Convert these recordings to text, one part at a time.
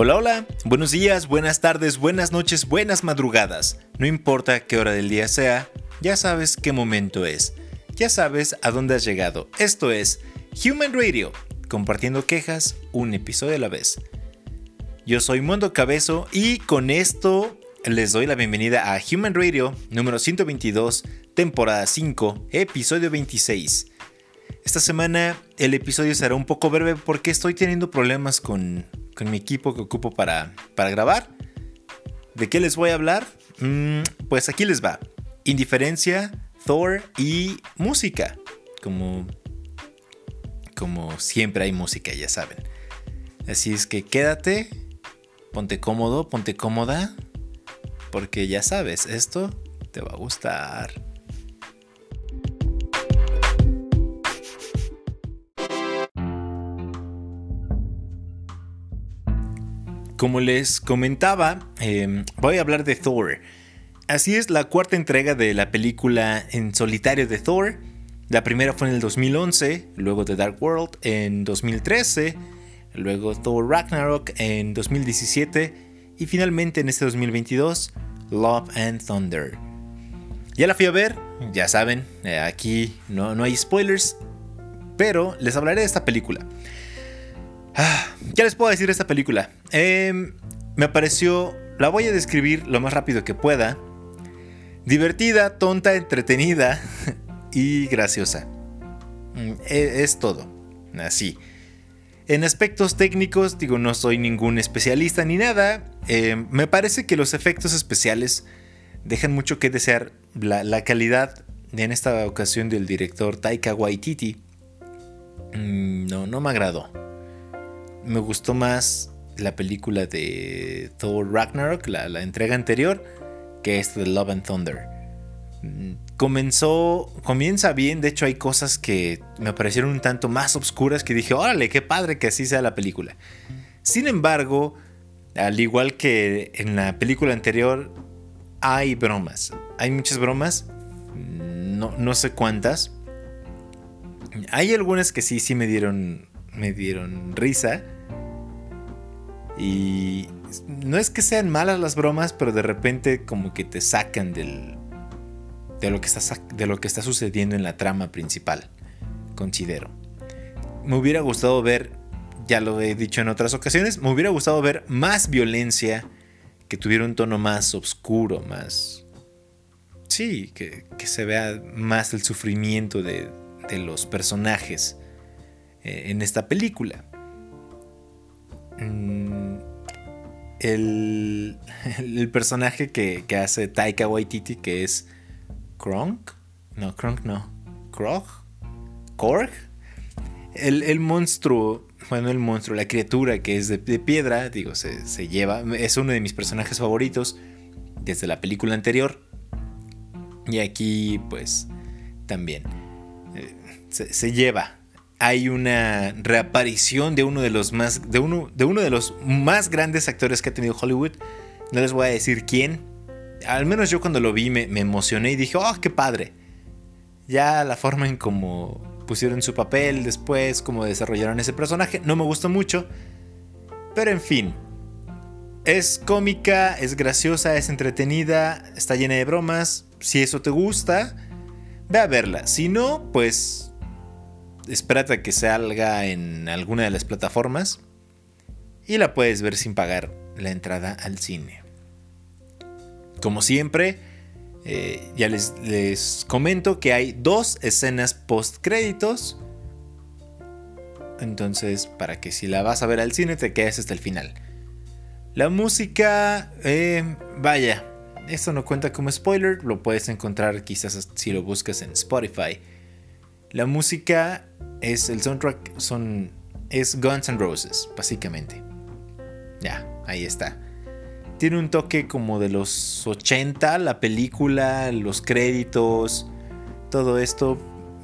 Hola, hola, buenos días, buenas tardes, buenas noches, buenas madrugadas. No importa qué hora del día sea, ya sabes qué momento es. Ya sabes a dónde has llegado. Esto es Human Radio, compartiendo quejas un episodio a la vez. Yo soy Mondo Cabezo y con esto les doy la bienvenida a Human Radio número 122, temporada 5, episodio 26. Esta semana el episodio será un poco breve porque estoy teniendo problemas con con mi equipo que ocupo para, para grabar. ¿De qué les voy a hablar? Mm, pues aquí les va. Indiferencia, Thor y música. Como, como siempre hay música, ya saben. Así es que quédate, ponte cómodo, ponte cómoda, porque ya sabes, esto te va a gustar. Como les comentaba, em, voy a hablar de Thor. Así es la cuarta entrega de la película en solitario de Thor. La primera fue en el 2011, luego The Dark World en 2013, luego Thor Ragnarok en 2017 y finalmente en este 2022 Love and Thunder. Ya la fui a ver, ya saben, eh, aquí no, no hay spoilers, pero les hablaré de esta película. Ah, ¿Qué les puedo decir de esta película? Em, me pareció, la voy a describir lo más rápido que pueda. Divertida, tonta, entretenida y graciosa. Mm, e, es, todo. Así. En aspectos técnicos, digo, no soy ningún especialista ni nada. Em, me parece que los efectos especiales dejan mucho que desear. La, la calidad en esta ocasión del director Taika Waititi mm, no, no me agradó me gustó más la película de Thor Ragnarok, la, entrega anterior, que esta de Love and Thunder. Mm, comenzó, comienza bien, de hecho hay cosas que me parecieron un tanto más oscuras que dije, órale, qué padre que así sea la película. Sin embargo, al igual que en la película anterior, hay bromas. Hay muchas bromas, no, no sé cuántas. Hay algunas que sí, sí me dieron, me dieron risa. Y no es que sean malas las bromas, pero de repente como que te sacan del, de, lo que está, de lo que está sucediendo en la trama principal, considero. Me hubiera gustado ver, ya lo he dicho en otras ocasiones, me hubiera gustado ver más violencia, que tuviera un tono más oscuro, más... Sí, que, se vea más el sufrimiento de, los personajes eh, en esta película. Mm, el, el, personaje que, hace Taika Waititi, que es Kronk. No, Kronk no. Krog. Korg. El, monstruo, bueno, el monstruo, la criatura que es de, piedra, digo, se, lleva. Es uno de mis personajes favoritos desde la película anterior. Y aquí, pues, también. Eh, se lleva hay una reaparición de uno de los más de uno de uno de los más grandes actores que ha tenido Hollywood. No les voy a decir quién. Al menos yo cuando lo vi me, emocioné y dije, "Oh, qué padre." Ya la forma en cómo pusieron su papel después, cómo desarrollaron ese personaje, no me gustó mucho. Pero en fin, es cómica, es graciosa, es entretenida, está llena de bromas. Si eso te gusta, ve a verla. Si no, pues espérate a que salga en alguna de las plataformas y la puedes ver sin pagar la entrada al cine. Como siempre, eh, ya les, comento que hay dos escenas post créditos. Entonces, para que si la vas a ver al cine te quedes hasta el final. La música, eh, vaya, esto no cuenta como spoiler, lo puedes encontrar quizás si lo buscas en Spotify. La música es el soundtrack son es Guns N' Roses, básicamente. Ya, ahí está. Tiene un toque como de los 80, la película, los créditos, todo esto.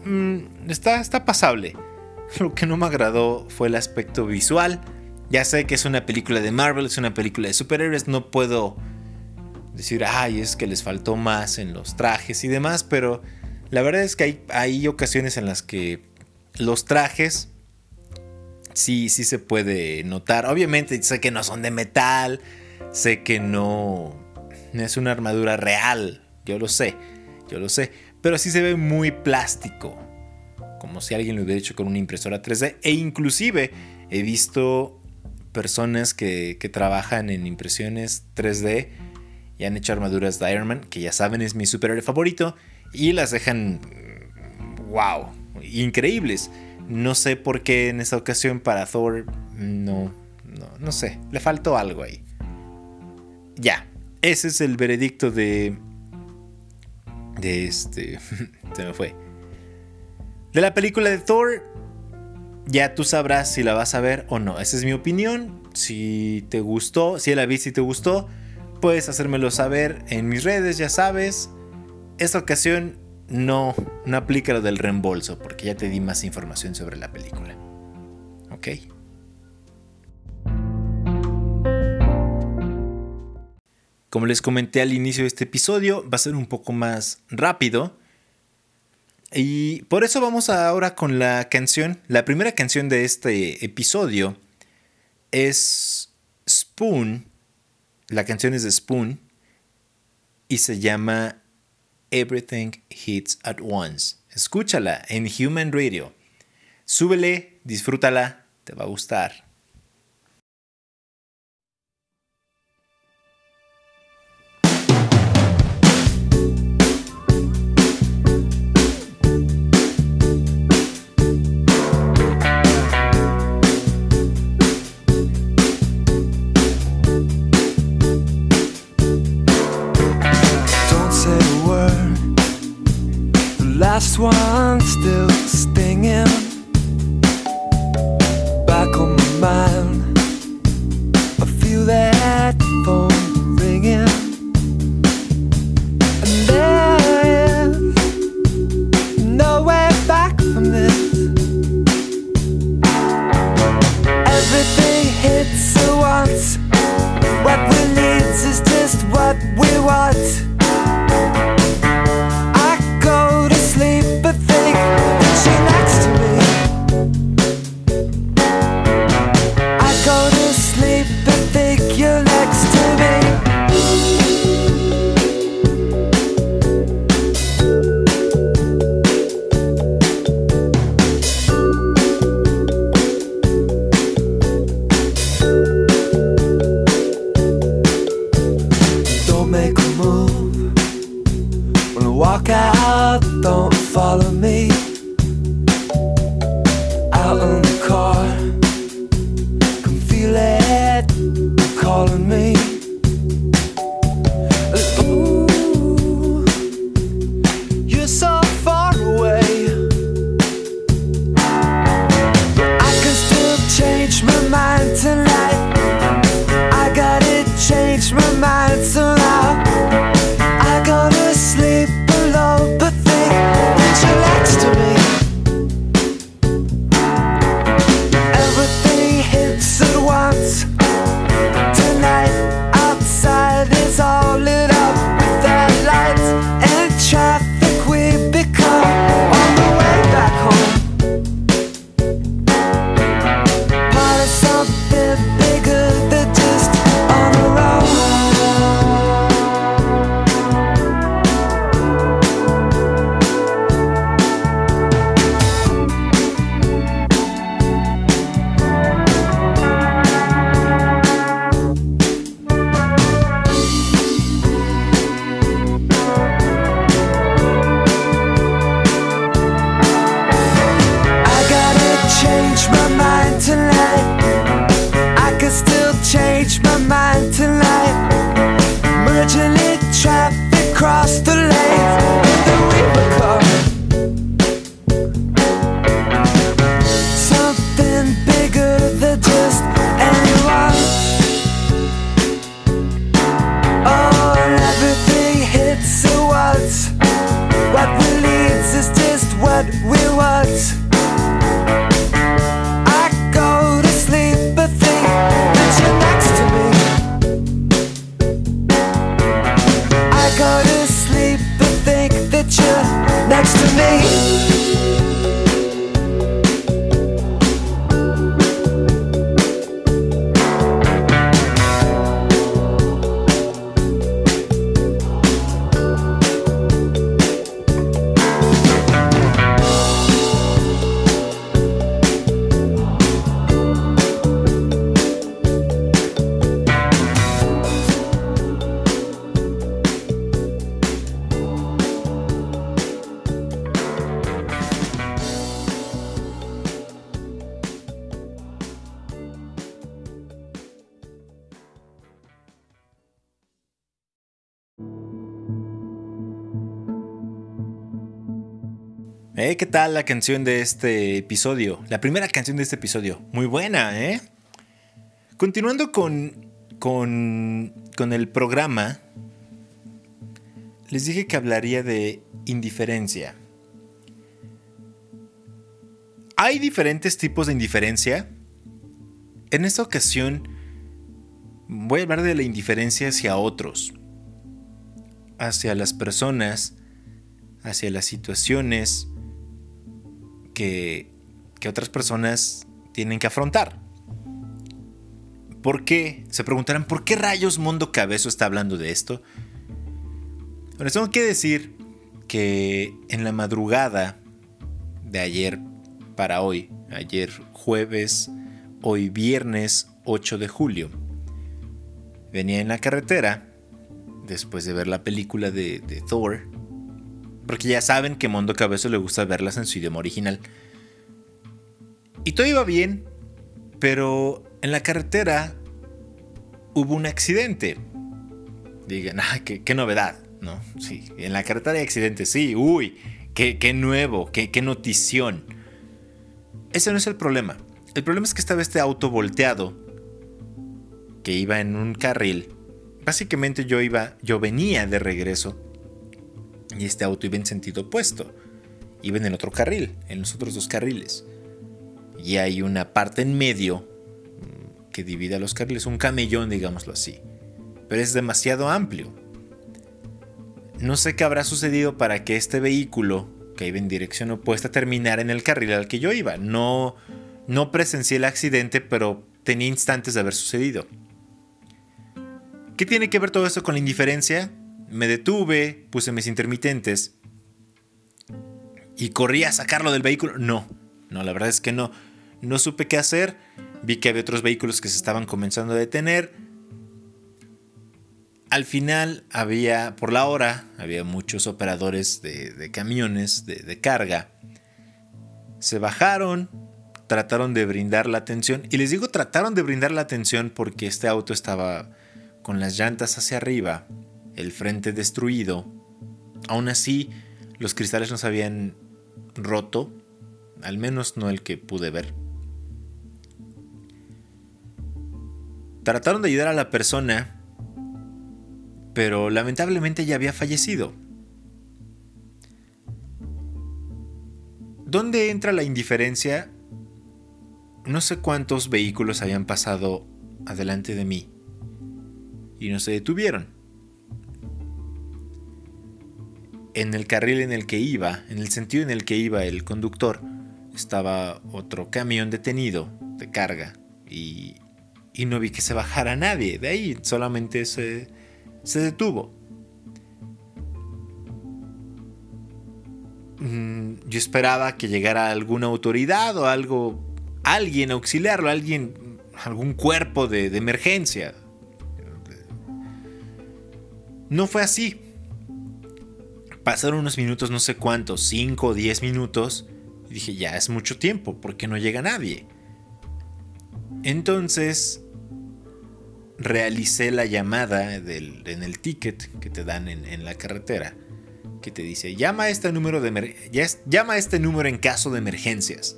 Mm, está, está pasable. Lo que no me agradó fue el aspecto visual. Ya sé que es una película de Marvel, es una película de superhéroes, no puedo decir, ay, es que les faltó más en los trajes y demás, pero la verdad es que hay, hay ocasiones en las que los trajes sí, sí se puede notar. Obviamente sé que no son de metal, sé que no es una armadura real, yo lo sé, yo lo sé, pero sí se ve muy plástico, como si alguien lo hubiera hecho con una impresora 3D, e inclusive he visto personas que, que trabajan en impresiones 3D y han hecho armaduras de Iron Man, que ya saben es mi superhéroe favorito, y las dejan, wow, increíbles. No sé por qué en esta ocasión para Thor no, no, no sé, le faltó algo ahí. Ya, ese es el veredicto de... De este... se me fue. De la película de Thor, ya tú sabrás si la vas a ver o no. Esa es mi opinión. Si te gustó, si la viste y te gustó, puedes hacérmelo saber en mis redes, ya sabes. Esta ocasión no, no aplica lo del reembolso, porque ya te di más información sobre la película. ¿Ok? Como les comenté al inicio de este episodio, va a ser un poco más rápido. Y por eso vamos ahora con la canción. La primera canción de este episodio es Spoon. La canción es de Spoon y se llama Everything Hits at Once. Escúchala en Human Radio. Súbele, disfrútala, te va a gustar. last one still stinging Back on my mind. I feel that phone ringing And there is no way back from this. Everything hits at once. What we need is just what we want. La canción de este episodio? La primera canción de este episodio. Muy buena, ¿eh? Continuando con, con, con el programa, les dije que hablaría de indiferencia. Hay diferentes tipos de indiferencia. En esta ocasión voy a hablar de la indiferencia hacia otros, hacia las personas, hacia las situaciones, que, otras personas tienen que afrontar. ¿Por qué? Se preguntarán, ¿por qué rayos Mundo Cabezo está hablando de esto? Bueno, tengo que decir que en la madrugada de ayer para hoy, ayer jueves, hoy viernes 8 de julio, venía en la carretera, después de ver la película de, de Thor, porque ya saben que Mondo Cabezo le gusta verlas en su idioma original. Y todo iba bien, pero en la carretera hubo un accidente. Digan, ah, qué, novedad, ¿no? Sí, en la carretera hay accidentes, sí, uy, qué, nuevo, qué, qué notición. Ese no es el problema. El problema es que estaba este auto volteado que iba en un carril. Básicamente yo iba, yo venía de regreso y este auto iba en sentido opuesto. Iba en el otro carril, en los otros dos carriles. Y hay una parte en medio mm, que divide a los carriles, un camellón, digámoslo así. Pero es demasiado amplio. No sé qué habrá sucedido para que este vehículo, que iba en dirección opuesta, terminara en el carril al que yo iba. No, no presencié el accidente, pero tenía instantes de haber sucedido. ¿Qué tiene que ver todo esto con la indiferencia? Me detuve, puse mis intermitentes y corrí a sacarlo del vehículo. No, no, la verdad es que no. No supe qué hacer. Vi que había otros vehículos que se estaban comenzando a detener. Al final había, por la hora, había muchos operadores de, camiones de, de carga. Se bajaron, trataron de brindar la atención. Y les digo trataron de brindar la atención porque este auto estaba con las llantas hacia arriba el frente destruido. Aún así, los cristales no se habían roto, al menos no el que pude ver. Trataron de ayudar a la persona, pero lamentablemente ya había fallecido. ¿Dónde entra la indiferencia? No sé cuántos vehículos habían pasado adelante de mí y no se detuvieron. En el carril en el que iba, en el sentido en el que iba el conductor, estaba otro camión detenido de carga y, no vi que se bajara nadie. De ahí solamente se, se detuvo. Mm, yo esperaba que llegara alguna autoridad o algo, alguien auxiliarlo, alguien, algún cuerpo de emergencia. No fue así. Pasaron unos minutos, no sé cuántos, 5 o 10 minutos. Y dije, ya es mucho tiempo, porque no llega nadie. Entonces, realicé la llamada en el ticket que te dan en, la carretera. Que te dice, llama a, este número de llama este número en caso de emergencias.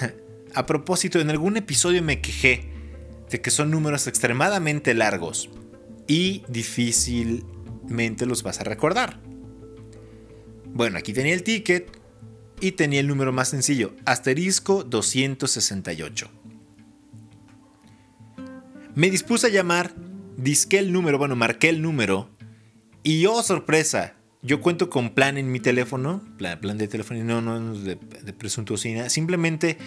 a propósito, en algún episodio me quejé de que son números extremadamente largos y difícil los vas a recordar. Bueno, aquí tenía el ticket y tenía el número más sencillo, asterisco 268. Me dispuse a llamar, disqué el número, bueno, marqué el número y oh sorpresa, yo cuento con plan en mi teléfono, plan, de teléfono, no, no, de, de presuntuosina, simplemente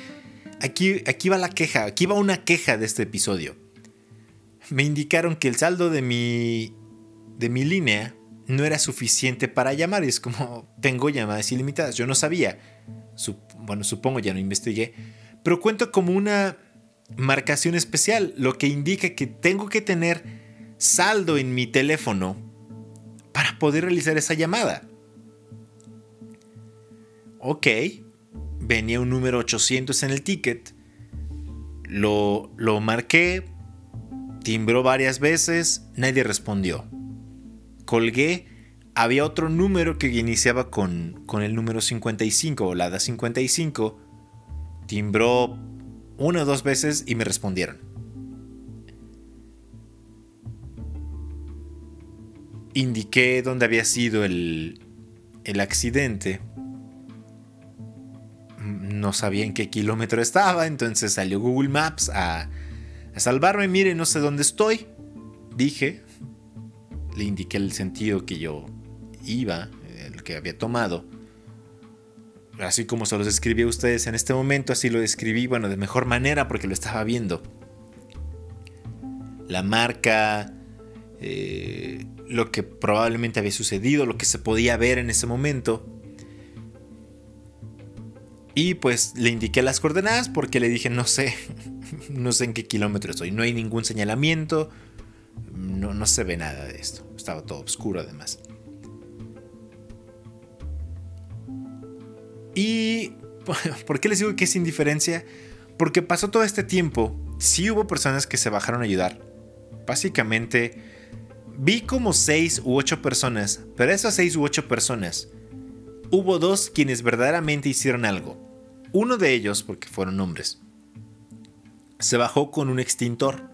aquí, aquí va la queja, aquí va una queja de este episodio. Me indicaron que el saldo de mi de mi línea no era suficiente para llamar. Es como, tengo llamadas ilimitadas. Yo no sabía. bueno, supongo, ya no investigué. Pero cuento como una marcación especial, lo que indica que tengo que tener saldo en mi teléfono para poder realizar esa llamada. Ok, venía un número 800 en el ticket, lo, lo marqué, timbró varias veces, nadie respondió colgué, había otro número que iniciaba con, con el número 55 o la da 55. Timbró una o dos veces y me respondieron. Indiqué dónde había sido el, el accidente. No sabía en qué kilómetro estaba, entonces salió Google Maps a, a salvarme. Mire, no sé dónde estoy. Dije, le indiqué el sentido que yo iba, el que había tomado. Así como se los describí a ustedes en este momento, así lo describí, bueno, de mejor manera porque lo estaba viendo. La marca, eh, lo que probablemente había sucedido, lo que se podía ver en ese momento. Y pues le indiqué las coordenadas porque le dije, no sé, no sé en qué kilómetro estoy, no hay ningún señalamiento, no, no se ve nada de esto, estaba todo oscuro además. Y ¿por qué les digo que es indiferencia? Porque pasó todo este tiempo, sí hubo personas que se bajaron a ayudar. Básicamente, vi como 6 u 8 personas, pero esas 6 u 8 personas, hubo dos quienes verdaderamente hicieron algo. Uno de ellos, porque fueron hombres, se bajó con un extintor.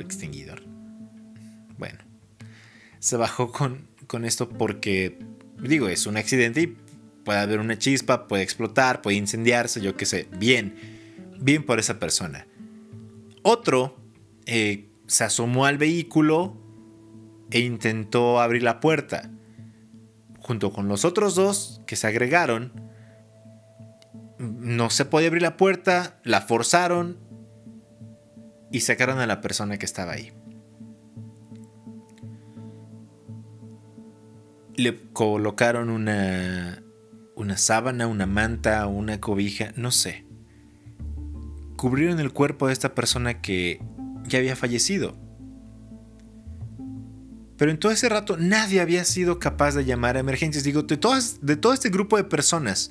Extinguidor. Bueno, se bajó con, con esto porque, digo, es un accidente y puede haber una chispa, puede explotar, puede incendiarse, yo qué sé. Bien, bien por esa persona. Otro eh, se asomó al vehículo e intentó abrir la puerta. Junto con los otros dos que se agregaron, no se podía abrir la puerta, la forzaron y sacaron a la persona que estaba ahí. Le colocaron una una sábana, una manta, una cobija, no sé. Cubrieron el cuerpo de esta persona que ya había fallecido. Pero en todo ese rato nadie había sido capaz de llamar a emergencias. Digo, de, todas, de todo este grupo de personas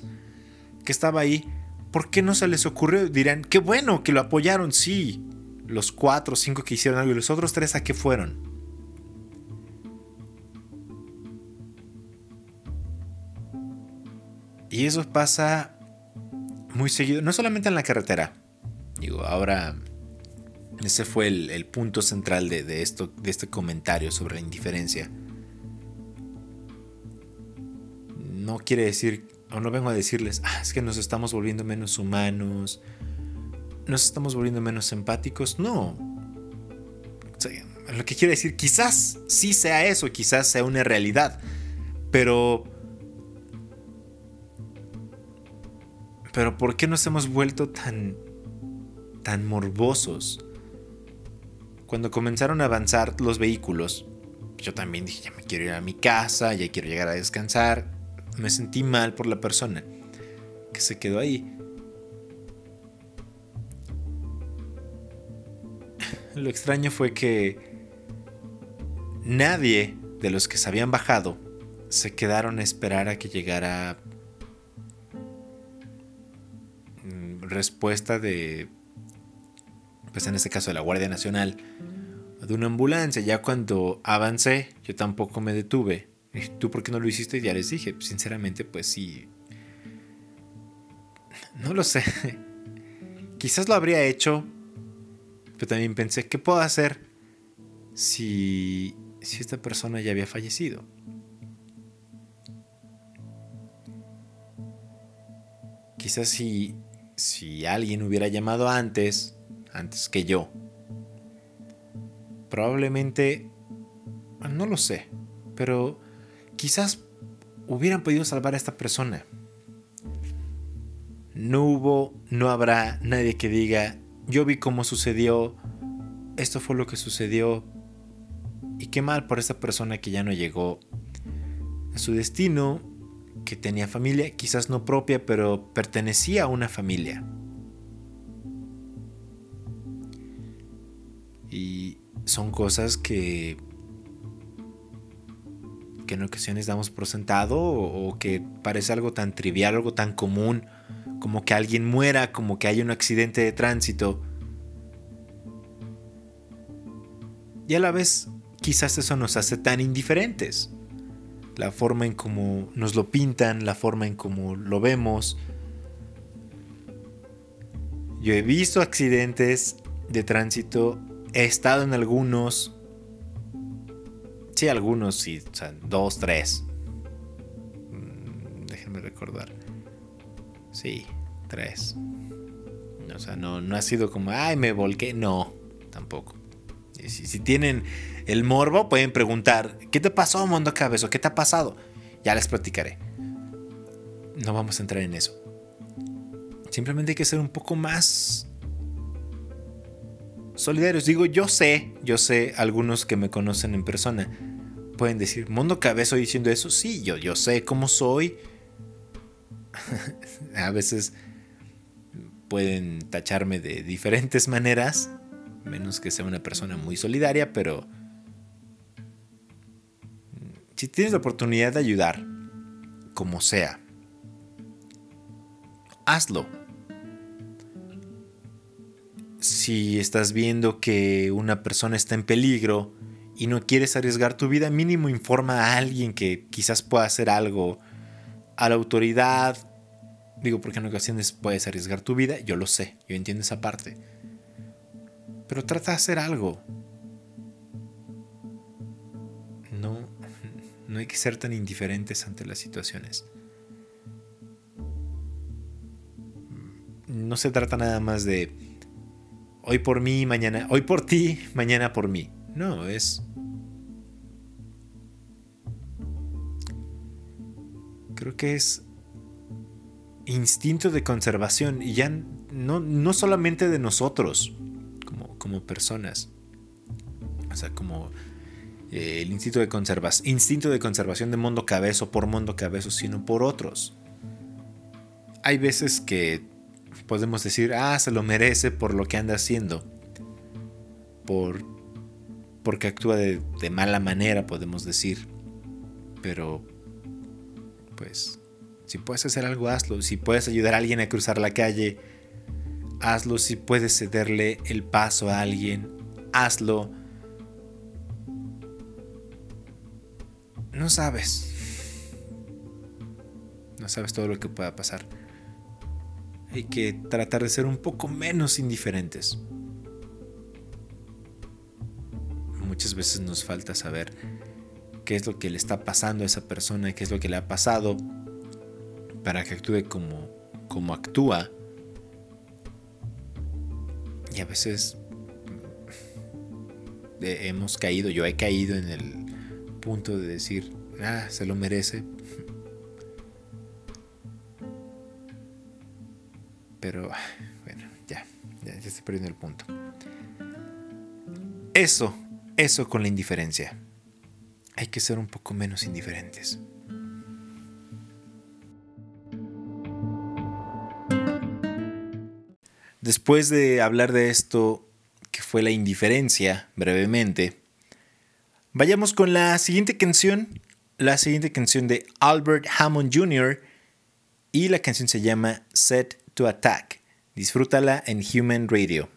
que estaba ahí, ¿por qué no se les ocurrió? Dirán, qué bueno que lo apoyaron, sí. Los cuatro o cinco que hicieron algo y los otros tres a qué fueron. Y eso pasa muy seguido, no solamente en la carretera. Digo, ahora ese fue el, punto central de, esto, de este comentario sobre la indiferencia. No quiere decir, o no vengo a decirles, ah, es que nos estamos volviendo menos humanos, nos estamos volviendo menos empáticos. No. lo que quiero decir, quizás sí sea eso, quizás sea una realidad, pero Pero ¿por qué nos hemos vuelto tan tan morbosos? Cuando comenzaron a avanzar los vehículos, yo también dije, ya me quiero ir a mi casa, ya quiero llegar a descansar. Me sentí mal por la persona que se quedó ahí. Lo extraño fue que nadie de los que se habían bajado se quedaron a esperar a que llegara respuesta de, pues en este caso de la Guardia Nacional, de una ambulancia. Ya cuando avancé, yo tampoco me detuve. ¿Tú por qué no lo hiciste? Ya les dije, sinceramente, pues sí. No lo sé. Quizás lo habría hecho, pero también pensé, ¿qué puedo hacer si, si esta persona ya había fallecido? Quizás si si alguien hubiera llamado antes, antes que yo, probablemente, no lo sé, pero quizás hubieran podido salvar a esta persona. No hubo, no habrá nadie que diga, yo vi cómo sucedió, esto fue lo que sucedió, y qué mal por esta persona que ya no llegó a su destino que tenía familia, quizás no propia, pero pertenecía a una familia. Y son cosas que que en ocasiones damos por sentado o, que parece algo tan trivial, algo tan común, como que alguien muera, como que haya un accidente de tránsito. Y a la vez quizás eso nos hace tan indiferentes. la forma en cómo nos lo pintan, la forma en cómo lo vemos. Yo he visto accidentes de tránsito, he estado en algunos, sí, algunos, sí, o sea, dos, tres. Mm, déjenme recordar. Sí, tres. O sea, no, no ha sido como, ay, me volqué. No, tampoco. Si, si tienen el morbo, pueden preguntar, ¿qué te pasó, Mundo Cabezo? ¿Qué te ha pasado? Ya les platicaré. No vamos a entrar en eso. Simplemente hay que ser un poco más solidarios. Digo, yo sé, yo sé, algunos que me conocen en persona pueden decir, Mundo Cabezo diciendo eso. Sí, yo, yo sé cómo soy. a veces pueden tacharme de diferentes maneras, menos que sea una persona muy solidaria, pero si tienes la oportunidad de ayudar, como sea, hazlo. Si estás viendo que una persona está en peligro y no quieres arriesgar tu vida, mínimo informa a alguien que quizás pueda hacer algo, a la autoridad. Digo, porque en ocasiones puedes arriesgar tu vida, yo lo sé, yo entiendo esa parte. Pero trata de hacer algo. No hay que ser tan indiferentes ante las situaciones. No se trata nada más de hoy por mí, mañana, hoy por ti, mañana por mí. No, es... Creo que es instinto de conservación y ya no, no solamente de nosotros como, como personas. O sea, como eh, el instinto de, conservación, instinto de conservación de Mundo Cabezo por Mundo Cabezo, sino por otros. Hay veces que podemos decir, ah, se lo merece por lo que anda haciendo. Por, porque actúa de mala manera, podemos decir. Pero, pues, si puedes hacer algo, hazlo. Si puedes ayudar a alguien a cruzar la calle, hazlo. Si puedes cederle el paso a alguien, hazlo no sabes. No sabes todo lo que pueda pasar. Hay que tratar de ser un poco menos indiferentes. Muchas veces nos falta saber qué es lo que le está pasando a esa persona, qué es lo que le ha pasado, para que actúe como, como actúa. Y a veces hemos caído, yo he caído en el punto de decir, ah, se lo merece. Pero, bueno, ya, ya, ya estoy perdiendo el punto. Eso, eso con la indiferencia. Hay que ser un poco menos indiferentes. Después de hablar de esto, que fue la indiferencia, brevemente, Vayamos con la siguiente canción, la siguiente canción de Albert Hammond Jr. y la canción se llama Set to Attack. Disfrútala en Human Radio.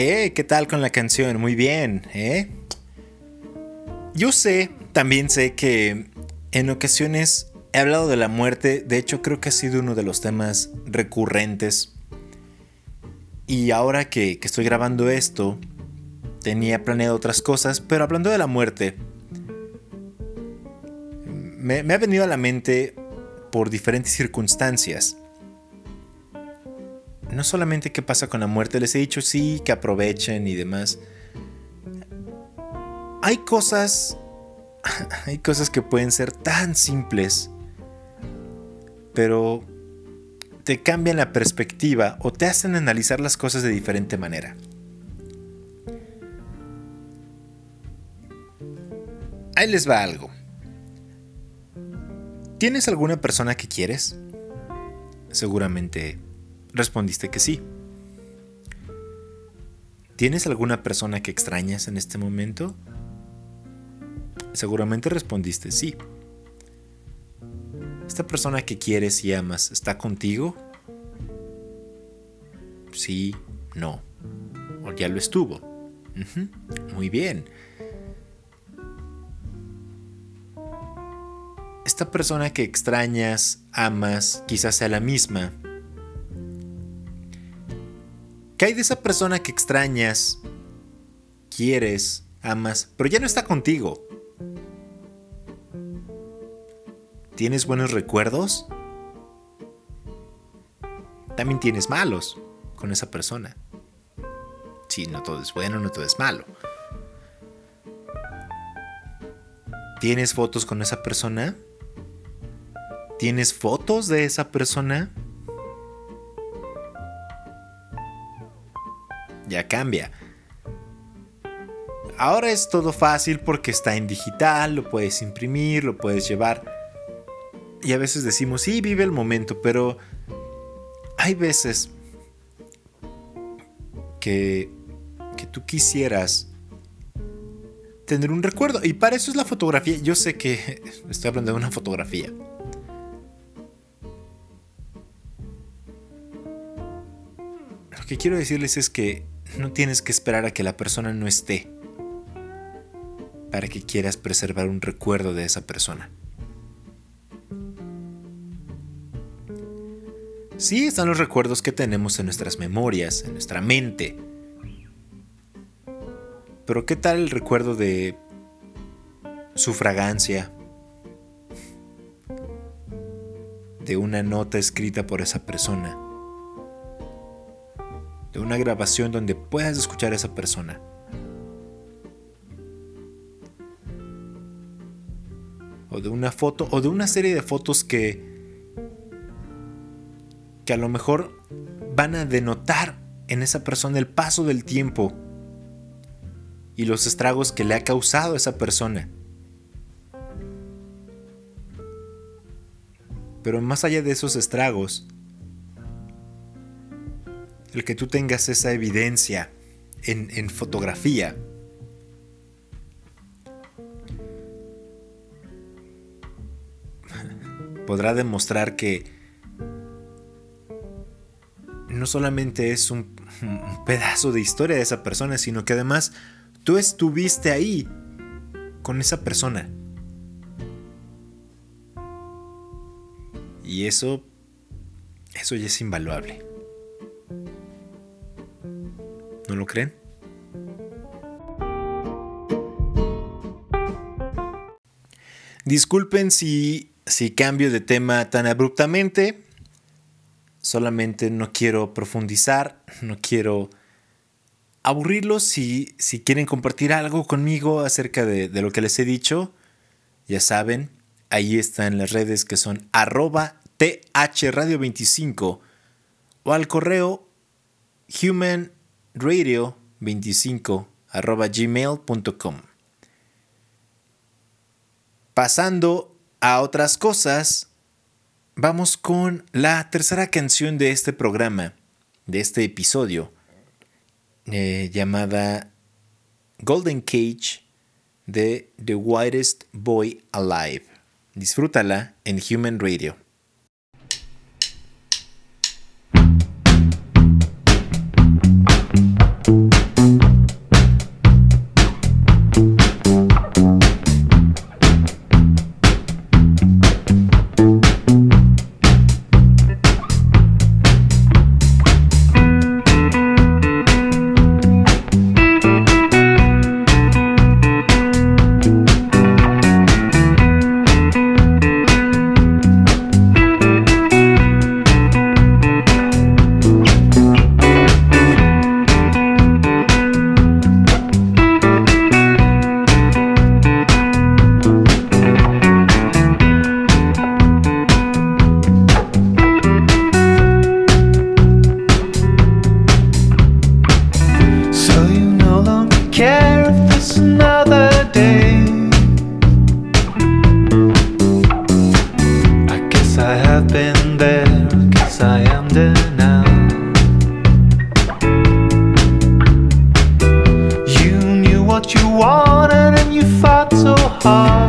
Eh, ¿qué tal con la canción? Muy bien, ¿eh? Yo sé, también sé que en ocasiones he hablado de la muerte, de hecho creo que ha sido uno de los temas recurrentes. Y ahora que, estoy grabando esto, tenía planeado otras cosas, pero hablando de la muerte, me, me ha venido a la mente por diferentes circunstancias. No solamente qué pasa con la muerte, les he dicho sí, que aprovechen y demás. Hay cosas, hay cosas que pueden ser tan simples, pero te cambian la perspectiva o te hacen analizar las cosas de diferente manera. Ahí les va algo. ¿Tienes alguna persona que quieres? Seguramente respondiste que sí. ¿Tienes alguna persona que extrañas en este momento? Seguramente respondiste sí. ¿Esta persona que quieres y amas está contigo? Sí, no. O ya lo estuvo. Muy bien. esta persona que extrañas, amas, quizás sea la misma. ¿Qué hay de esa persona que extrañas, quieres, amas, pero ya no está contigo? ¿Tienes buenos recuerdos? También tienes malos con esa persona. Sí, no todo es bueno, no todo es malo. ¿Tienes fotos con esa persona? ¿Tienes fotos de esa persona? Ya cambia. Ahora es todo fácil porque está en digital, lo puedes imprimir, lo puedes llevar. Y a veces decimos, sí, vive el momento, pero hay veces que, que tú quisieras tener un recuerdo. Y para eso es la fotografía. Yo sé que estoy hablando de una fotografía. que quiero decirles es que no tienes que esperar a que la persona no esté para que quieras preservar un recuerdo de esa persona. Sí están los recuerdos que tenemos en nuestras memorias, en nuestra mente. Pero ¿qué tal el recuerdo de su fragancia? De una nota escrita por esa persona de una grabación donde puedas escuchar a esa persona. O de una foto, o de una serie de fotos que, que a lo mejor van a denotar en esa persona el paso del tiempo y los estragos que le ha causado a esa persona. Pero más allá de esos estragos, el que tú tengas esa evidencia en, fotografía. Podrá demostrar que no solamente es un, pedazo de historia de esa persona, sino que además tú estuviste ahí con esa persona. Y eso, eso ya es invaluable. ¿No lo creen? Disculpen si, si cambio de tema tan abruptamente. Solamente no quiero profundizar, no quiero aburrirlos. Si, si quieren compartir algo conmigo acerca de, de, lo que les he dicho, ya saben, ahí están las redes que son arroba thradio25 o al correo human radio25 gmail.com. Pasando a otras cosas, vamos con la tercera canción de este programa, de este episodio, eh, llamada Golden Cage de The Whitest Boy Alive. Disfrútala en Human Radio. what you wanted and you fought so hard.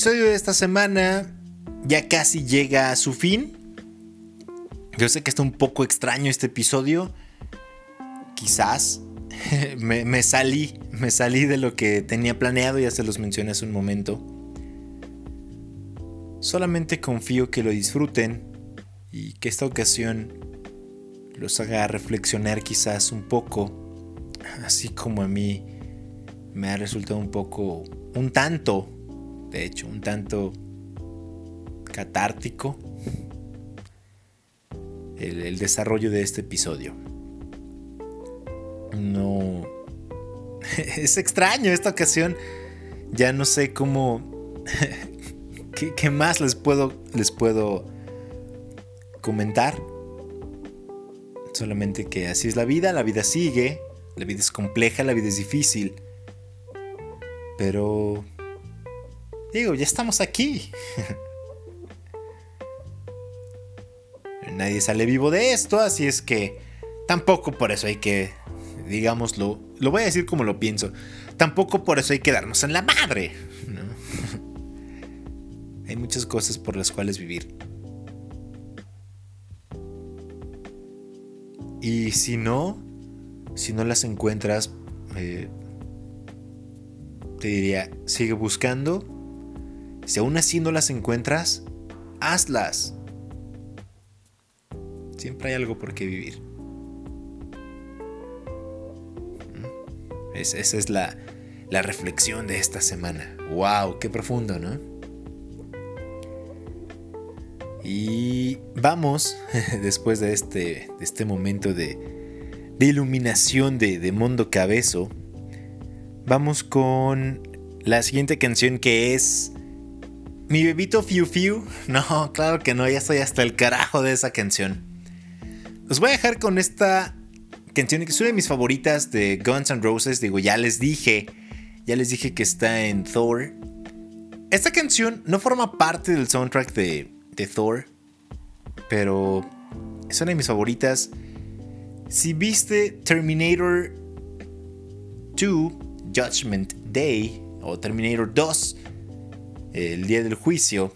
Episodio de esta semana ya casi llega a su fin. Yo sé que está un poco extraño este episodio. Quizás me, me salí, me salí de lo que tenía planeado, ya se los mencioné hace un momento. Solamente confío que lo disfruten y que esta ocasión los haga reflexionar quizás un poco, así como a mí me ha resultado un poco, un tanto, de hecho, un tanto catártico el, desarrollo de este episodio. No... Es extraño esta ocasión. Ya no sé cómo... ¿Qué, qué más les puedo, les puedo comentar? Solamente que así es la vida, la vida sigue, la vida es compleja, la vida es difícil. Pero... Digo, ya estamos aquí. Nadie sale vivo de esto, así es que tampoco por eso hay que, digámoslo, lo voy a decir como lo pienso, tampoco por eso hay que darnos en la madre. hay muchas cosas por las cuales vivir. Y si no, si no las encuentras, eh, te diría, sigue buscando. Si aún así no las encuentras, hazlas. Siempre hay algo por qué vivir. Es, esa es la, la reflexión de esta semana. ¡Wow! ¡Qué profundo, ¿no? Y vamos, después de este, este momento de, iluminación de, de Mundo Cabezo, vamos con la siguiente canción que es Mi bebito Fiu Fiu. No, claro que no, ya estoy hasta el carajo de esa canción. Os voy a dejar con esta canción que es una de mis favoritas de Guns N' Roses. Digo, ya les dije, ya les dije que está en Thor. Esta canción no forma parte del soundtrack de, de Thor, pero es una de mis favoritas. Si viste Terminator 2 Judgment Day o Terminator 2, el día del juicio,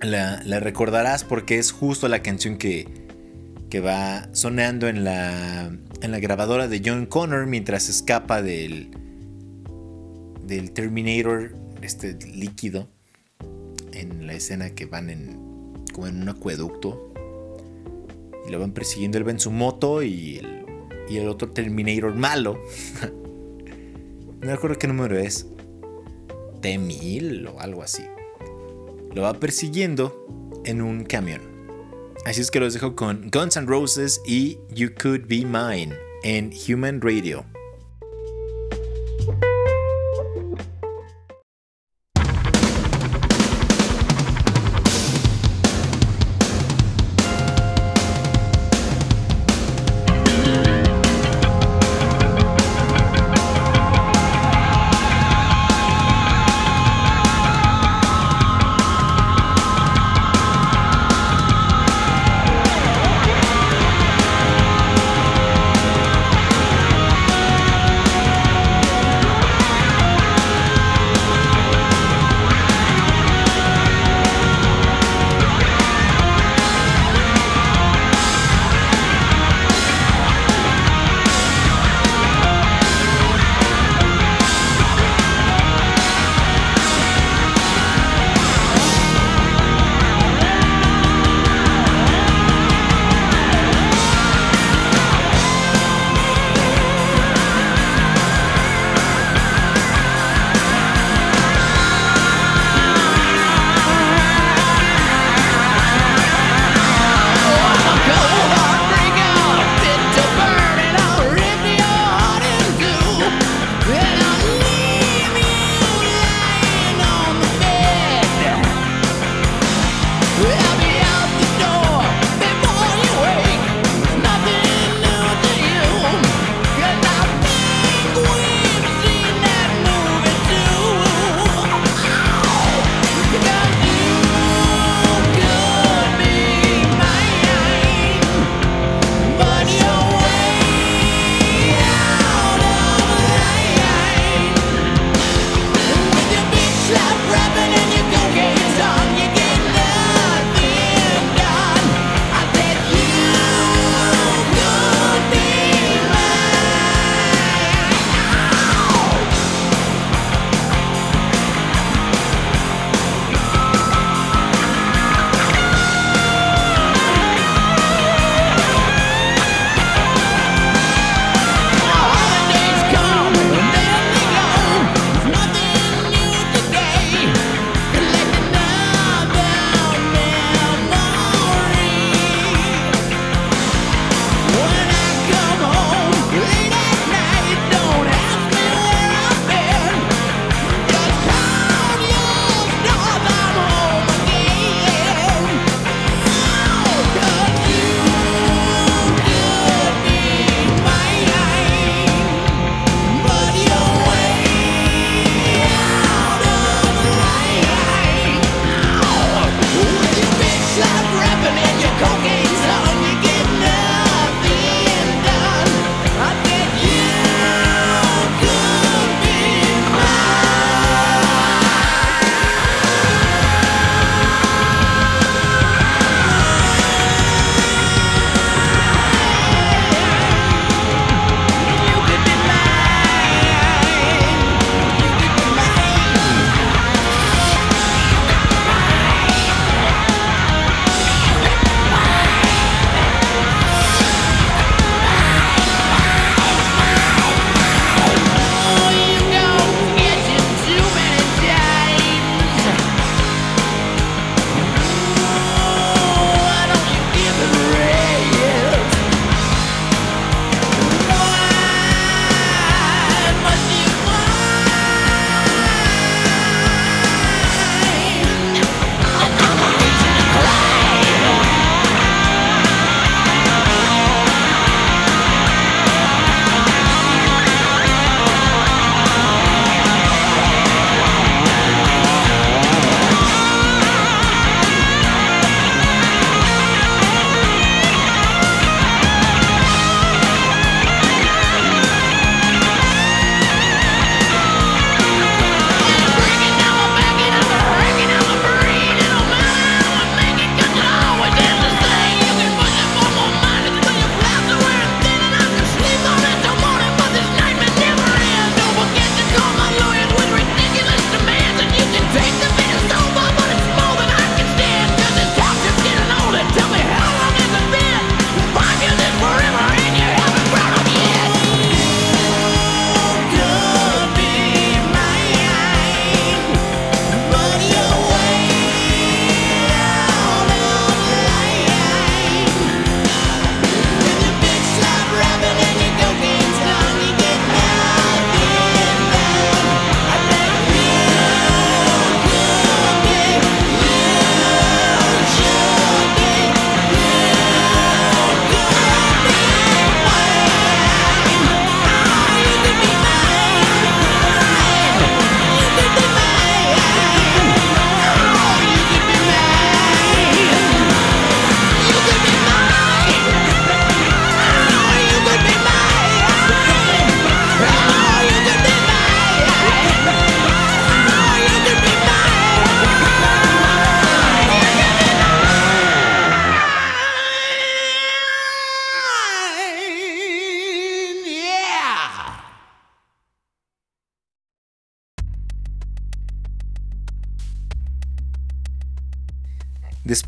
la, recordarás porque es justo la canción que, que va sonando en la, en la grabadora de John Connor mientras escapa del, del Terminator, este líquido, en la escena que van en, como en un acueducto. Y lo van persiguiendo, él va en su moto y el, y el otro Terminator malo. no me acuerdo qué número es. T1000 o algo así. lo va persiguiendo en un camión. Así es que los dejo con Guns N' Roses y You Could Be Mine en Human Radio.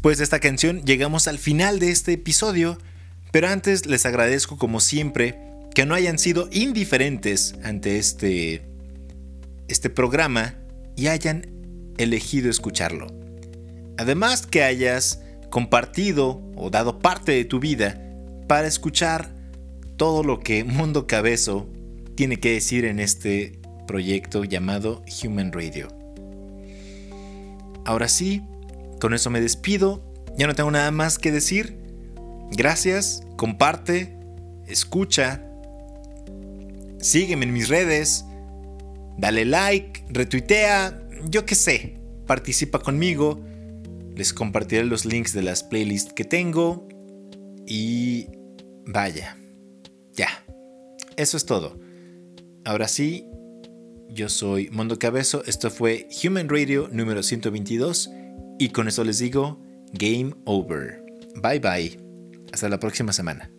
Después de esta canción llegamos al final de este episodio, pero antes les agradezco como siempre que no hayan sido indiferentes ante este, este programa y hayan elegido escucharlo. Además que hayas compartido o dado parte de tu vida para escuchar todo lo que Mundo Cabezo tiene que decir en este proyecto llamado Human Radio. Ahora sí, con eso me despido. Ya no tengo nada más que decir. Gracias, comparte, escucha, sígueme en mis redes, dale like, retuitea, yo qué sé, participa conmigo. Les compartiré los links de las playlists que tengo. Y vaya, ya, eso es todo. Ahora sí, yo soy Mondo Cabezo, esto fue Human Radio número 122 y con eso les digo, game over. Bye bye. Hasta la próxima semana.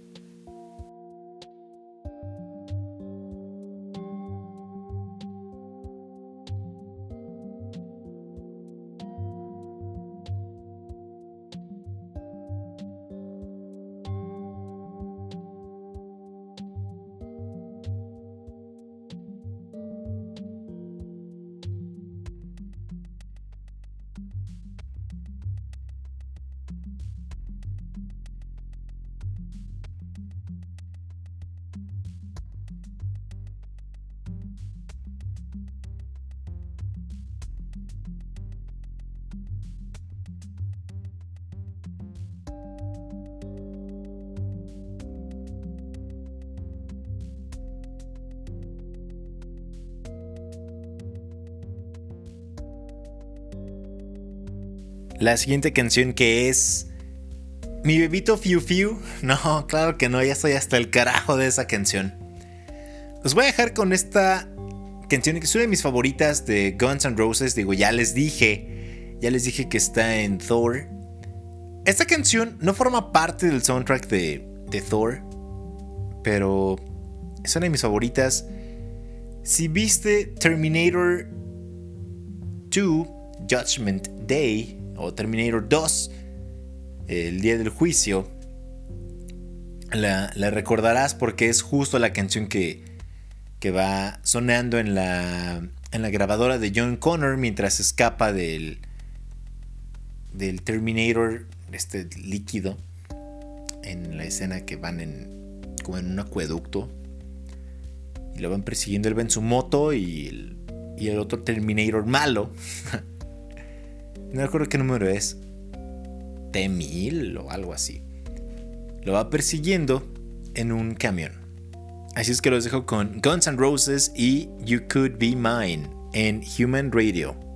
La siguiente canción que es Mi bebito Fiu Fiu. No, claro que no, ya estoy hasta el carajo de esa canción. Os voy a dejar con esta canción que es una de mis favoritas de Guns N' Roses. Digo, ya les dije, ya les dije que está en Thor. Esta canción no forma parte del soundtrack de, de Thor, pero es una de mis favoritas. Si viste Terminator 2 Judgment Day, o Terminator 2, el día del juicio, la, recordarás porque es justo la canción que, que va sonando en la, en la grabadora de John Connor mientras escapa del, del Terminator, este líquido, en la escena que van en, como en un acueducto. Y lo van persiguiendo, él va en su moto y el, y el otro Terminator malo No recuerdo qué número es. T1000 o algo así. Lo va persiguiendo en un camión. Así es que los dejo con Guns N' Roses y You Could Be Mine en Human Radio.